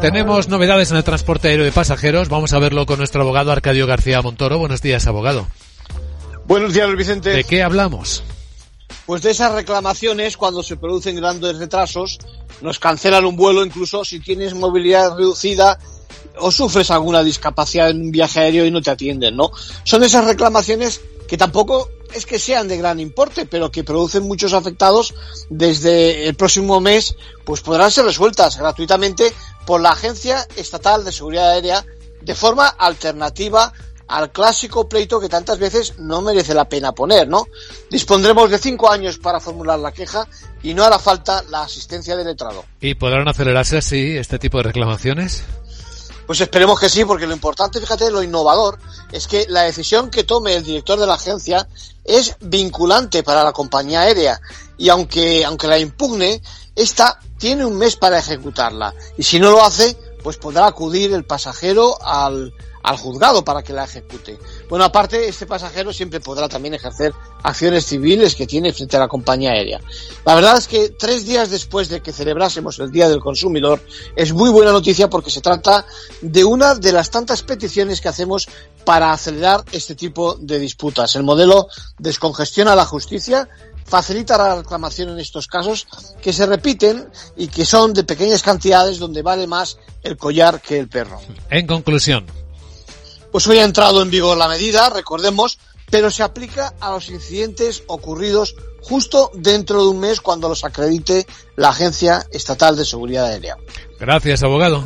Tenemos novedades en el transporte aéreo de pasajeros. Vamos a verlo con nuestro abogado Arcadio García Montoro. Buenos días, abogado. Buenos días, Vicente. ¿De qué hablamos? Pues de esas reclamaciones cuando se producen grandes retrasos, nos cancelan un vuelo incluso si tienes movilidad reducida o sufres alguna discapacidad en un viaje aéreo y no te atienden, ¿no? Son esas reclamaciones que tampoco es que sean de gran importe, pero que producen muchos afectados desde el próximo mes, pues podrán ser resueltas gratuitamente por la Agencia Estatal de Seguridad Aérea de forma alternativa al clásico pleito que tantas veces no merece la pena poner, ¿no? Dispondremos de cinco años para formular la queja y no hará falta la asistencia del letrado. ¿Y podrán acelerarse así este tipo de reclamaciones? Pues esperemos que sí, porque lo importante, fíjate, lo innovador, es que la decisión que tome el director de la agencia es vinculante para la compañía aérea. Y aunque, aunque la impugne, esta tiene un mes para ejecutarla. Y si no lo hace, pues podrá acudir el pasajero al, al juzgado para que la ejecute. Bueno, aparte, este pasajero siempre podrá también ejercer acciones civiles que tiene frente a la compañía aérea. La verdad es que tres días después de que celebrásemos el Día del Consumidor, es muy buena noticia porque se trata de una de las tantas peticiones que hacemos para acelerar este tipo de disputas. El modelo descongestiona la justicia, facilita la reclamación en estos casos que se repiten y que son de pequeñas cantidades donde vale más el collar que el perro. En conclusión, pues hoy ha entrado en vigor la medida, recordemos, pero se aplica a los incidentes ocurridos justo dentro de un mes cuando los acredite la Agencia Estatal de Seguridad Aérea. Gracias, abogado.